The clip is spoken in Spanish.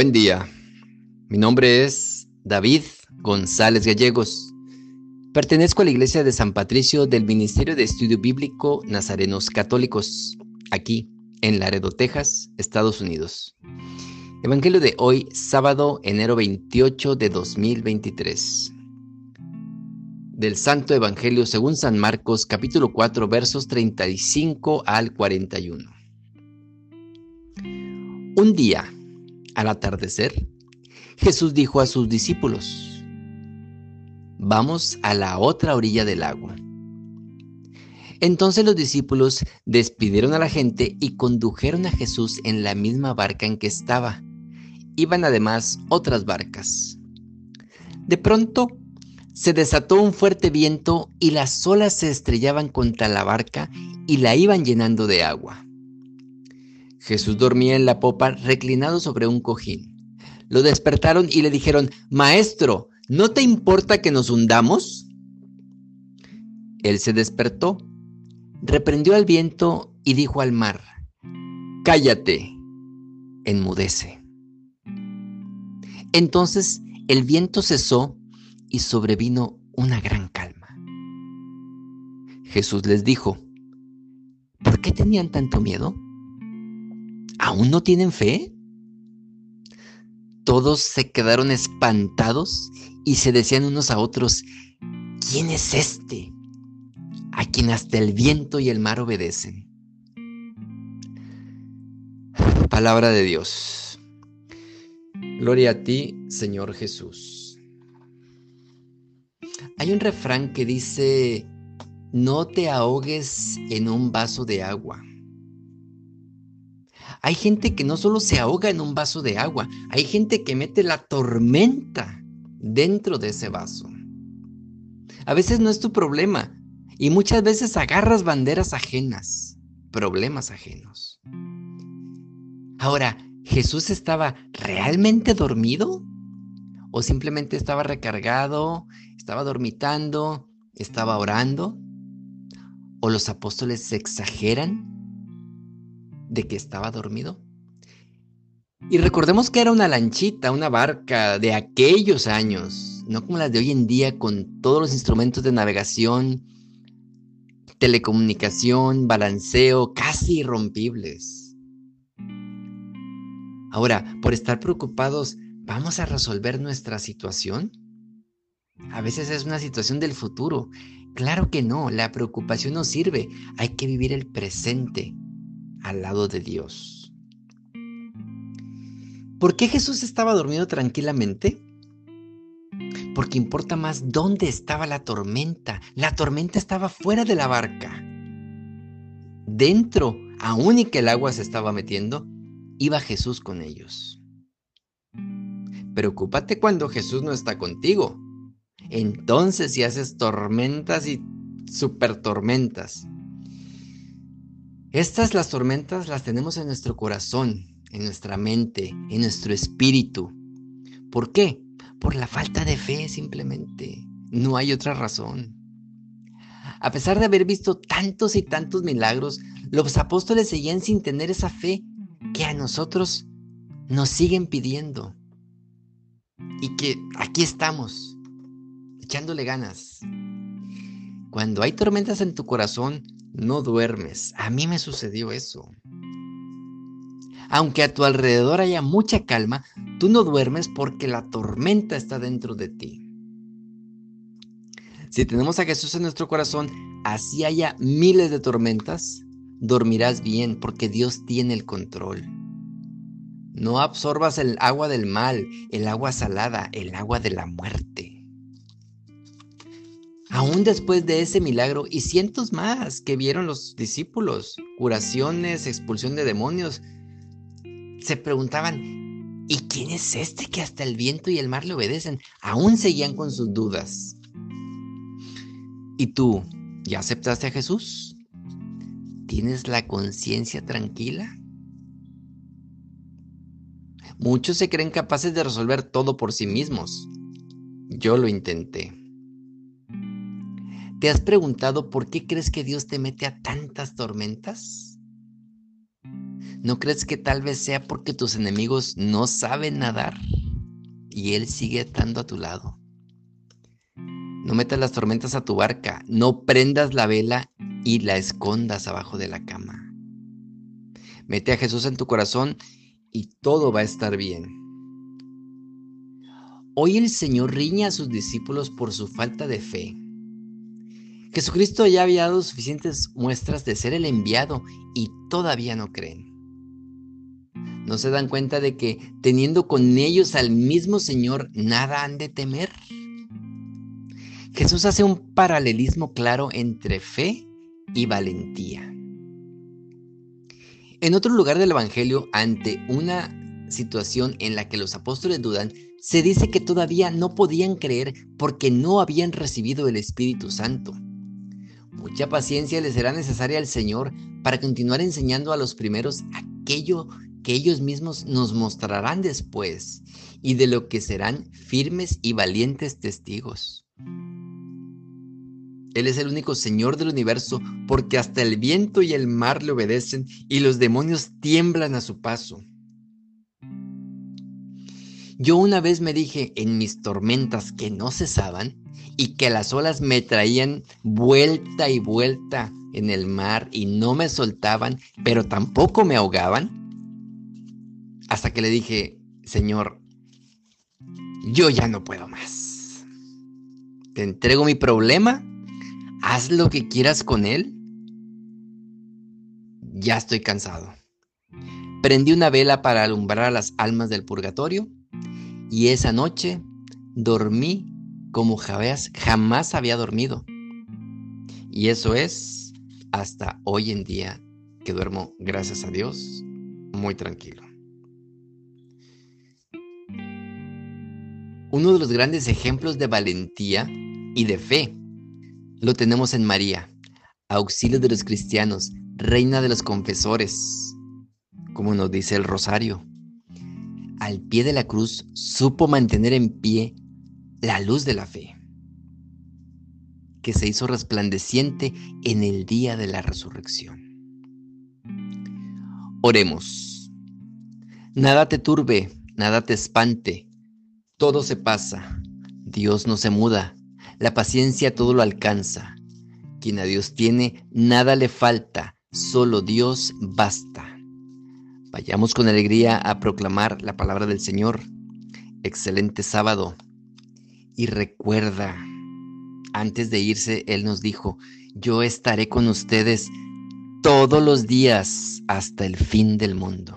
Buen día. Mi nombre es David González Gallegos. Pertenezco a la Iglesia de San Patricio del Ministerio de Estudio Bíblico Nazarenos Católicos, aquí en Laredo, Texas, Estados Unidos. Evangelio de hoy, sábado, enero 28 de 2023. Del Santo Evangelio según San Marcos, capítulo 4, versos 35 al 41. Un día, al atardecer, Jesús dijo a sus discípulos, Vamos a la otra orilla del agua. Entonces los discípulos despidieron a la gente y condujeron a Jesús en la misma barca en que estaba. Iban además otras barcas. De pronto se desató un fuerte viento y las olas se estrellaban contra la barca y la iban llenando de agua. Jesús dormía en la popa reclinado sobre un cojín. Lo despertaron y le dijeron, Maestro, ¿no te importa que nos hundamos? Él se despertó, reprendió al viento y dijo al mar, Cállate, enmudece. Entonces el viento cesó y sobrevino una gran calma. Jesús les dijo, ¿por qué tenían tanto miedo? ¿Aún no tienen fe? Todos se quedaron espantados y se decían unos a otros, ¿quién es este? A quien hasta el viento y el mar obedecen. Palabra de Dios. Gloria a ti, Señor Jesús. Hay un refrán que dice, no te ahogues en un vaso de agua. Hay gente que no solo se ahoga en un vaso de agua, hay gente que mete la tormenta dentro de ese vaso. A veces no es tu problema y muchas veces agarras banderas ajenas, problemas ajenos. Ahora, ¿Jesús estaba realmente dormido? ¿O simplemente estaba recargado, estaba dormitando, estaba orando? ¿O los apóstoles se exageran de que estaba dormido. Y recordemos que era una lanchita, una barca de aquellos años, no como las de hoy en día con todos los instrumentos de navegación, telecomunicación, balanceo, casi irrompibles. Ahora, por estar preocupados, ¿vamos a resolver nuestra situación? A veces es una situación del futuro. Claro que no, la preocupación no sirve. Hay que vivir el presente al lado de Dios. ¿Por qué Jesús estaba dormido tranquilamente? Porque importa más dónde estaba la tormenta. La tormenta estaba fuera de la barca. Dentro, aún y que el agua se estaba metiendo, iba Jesús con ellos. Preocúpate cuando Jesús no está contigo. Entonces si haces tormentas y super tormentas. Estas las tormentas las tenemos en nuestro corazón, en nuestra mente, en nuestro espíritu. ¿Por qué? Por la falta de fe simplemente. No hay otra razón. A pesar de haber visto tantos y tantos milagros, los apóstoles seguían sin tener esa fe que a nosotros nos siguen pidiendo. Y que aquí estamos, echándole ganas. Cuando hay tormentas en tu corazón, no duermes. A mí me sucedió eso. Aunque a tu alrededor haya mucha calma, tú no duermes porque la tormenta está dentro de ti. Si tenemos a Jesús en nuestro corazón, así haya miles de tormentas, dormirás bien porque Dios tiene el control. No absorbas el agua del mal, el agua salada, el agua de la muerte. Aún después de ese milagro y cientos más que vieron los discípulos, curaciones, expulsión de demonios, se preguntaban, ¿y quién es este que hasta el viento y el mar le obedecen? Aún seguían con sus dudas. ¿Y tú, ya aceptaste a Jesús? ¿Tienes la conciencia tranquila? Muchos se creen capaces de resolver todo por sí mismos. Yo lo intenté. ¿Te has preguntado por qué crees que Dios te mete a tantas tormentas? ¿No crees que tal vez sea porque tus enemigos no saben nadar y Él sigue estando a tu lado? No metas las tormentas a tu barca, no prendas la vela y la escondas abajo de la cama. Mete a Jesús en tu corazón y todo va a estar bien. Hoy el Señor riña a sus discípulos por su falta de fe. Jesucristo ya había dado suficientes muestras de ser el enviado y todavía no creen. ¿No se dan cuenta de que teniendo con ellos al mismo Señor, nada han de temer? Jesús hace un paralelismo claro entre fe y valentía. En otro lugar del Evangelio, ante una situación en la que los apóstoles dudan, se dice que todavía no podían creer porque no habían recibido el Espíritu Santo. Mucha paciencia les será necesaria al Señor para continuar enseñando a los primeros aquello que ellos mismos nos mostrarán después y de lo que serán firmes y valientes testigos. Él es el único Señor del universo porque hasta el viento y el mar le obedecen y los demonios tiemblan a su paso. Yo una vez me dije en mis tormentas que no cesaban y que las olas me traían vuelta y vuelta en el mar y no me soltaban, pero tampoco me ahogaban. Hasta que le dije, Señor, yo ya no puedo más. Te entrego mi problema haz lo que quieras con él. Ya estoy cansado. Prendí una vela para alumbrar a las almas del purgatorio y esa noche dormí como jamás había dormido. Y eso es hasta hoy en día que duermo, gracias a Dios, muy tranquilo. Uno de los grandes ejemplos de valentía y de fe lo tenemos en María, auxilio de los cristianos, reina de los confesores, como nos dice el rosario. Al pie de la cruz supo mantener en pie la luz de la fe, que se hizo resplandeciente en el día de la resurrección. Oremos. Nada te turbe, nada te espante, todo se pasa, Dios no se muda la paciencia todo lo alcanza. Quien a Dios tiene, nada le falta, solo Dios basta. Vayamos con alegría a proclamar la palabra del Señor. Excelente sábado. Y recuerda, antes de irse, Él nos dijo, yo estaré con ustedes todos los días hasta el fin del mundo.